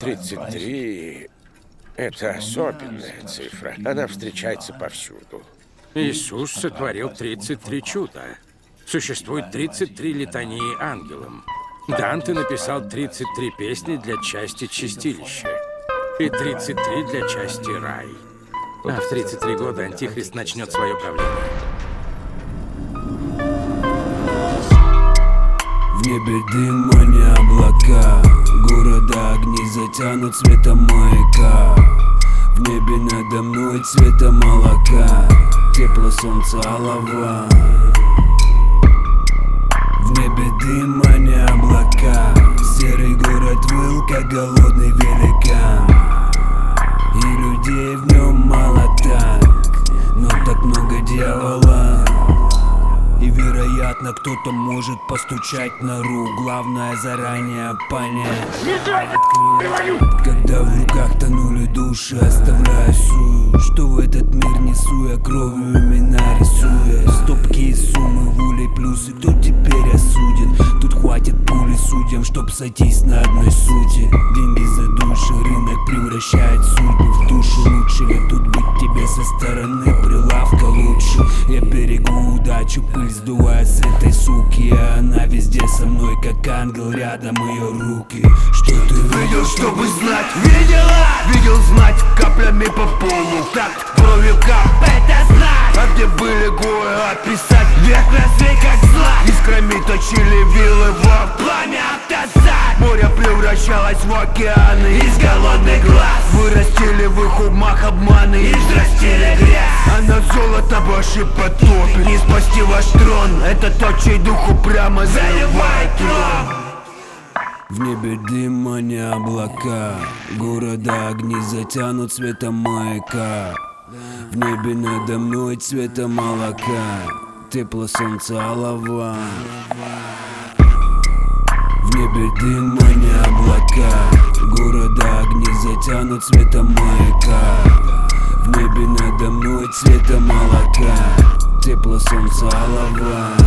33 — это особенная цифра. Она встречается повсюду. Иисус сотворил 33 чуда. Существует 33 литании ангелам. Данте написал 33 песни для части Чистилища. И 33 для части Рай. А в 33 года Антихрист начнет свое правление. Небе дым, не облака. Города огни затянут цветом маяка. В небе надо мной цвета молока. Тепло солнца олова В небе дым, вероятно кто-то может постучать на ру Главное заранее понять. Когда в руках тонули души, оставляя сую. Что в этот мир несу я кровью имена рисуя. Стопки и суммы в улей плюсы, кто теперь осудит? Тут хватит пули судьям, чтоб сойтись на одной сути. Деньги за души, рынок превращает судьбу в душу Лучше ли тут быть тебе со стороны прилавка лучше. Я берегу удачу, пыль сдувая с этой суки. А она везде со мной, как ангел, рядом ее руки. Что ты Видел, чтобы знать, видела? Видел знать каплями по полу. Так кровью кап, это знать. А где были горы описать? Век развей как зла Искрами точили вилы во пламя отказать. Море превращалось в океаны Из голодных глаз. Вырастили в их золото ваши потопе Не спасти ваш трон. Это тот, чей дух упрямо заливает трон. В небе дым, а облака. Города огни затянут цветом маяка. В небе надо мной цвета молока. Тепло солнца олова В небе дым, а облака. Города огни затянут цветом маяка цвета молока Тепло солнца олова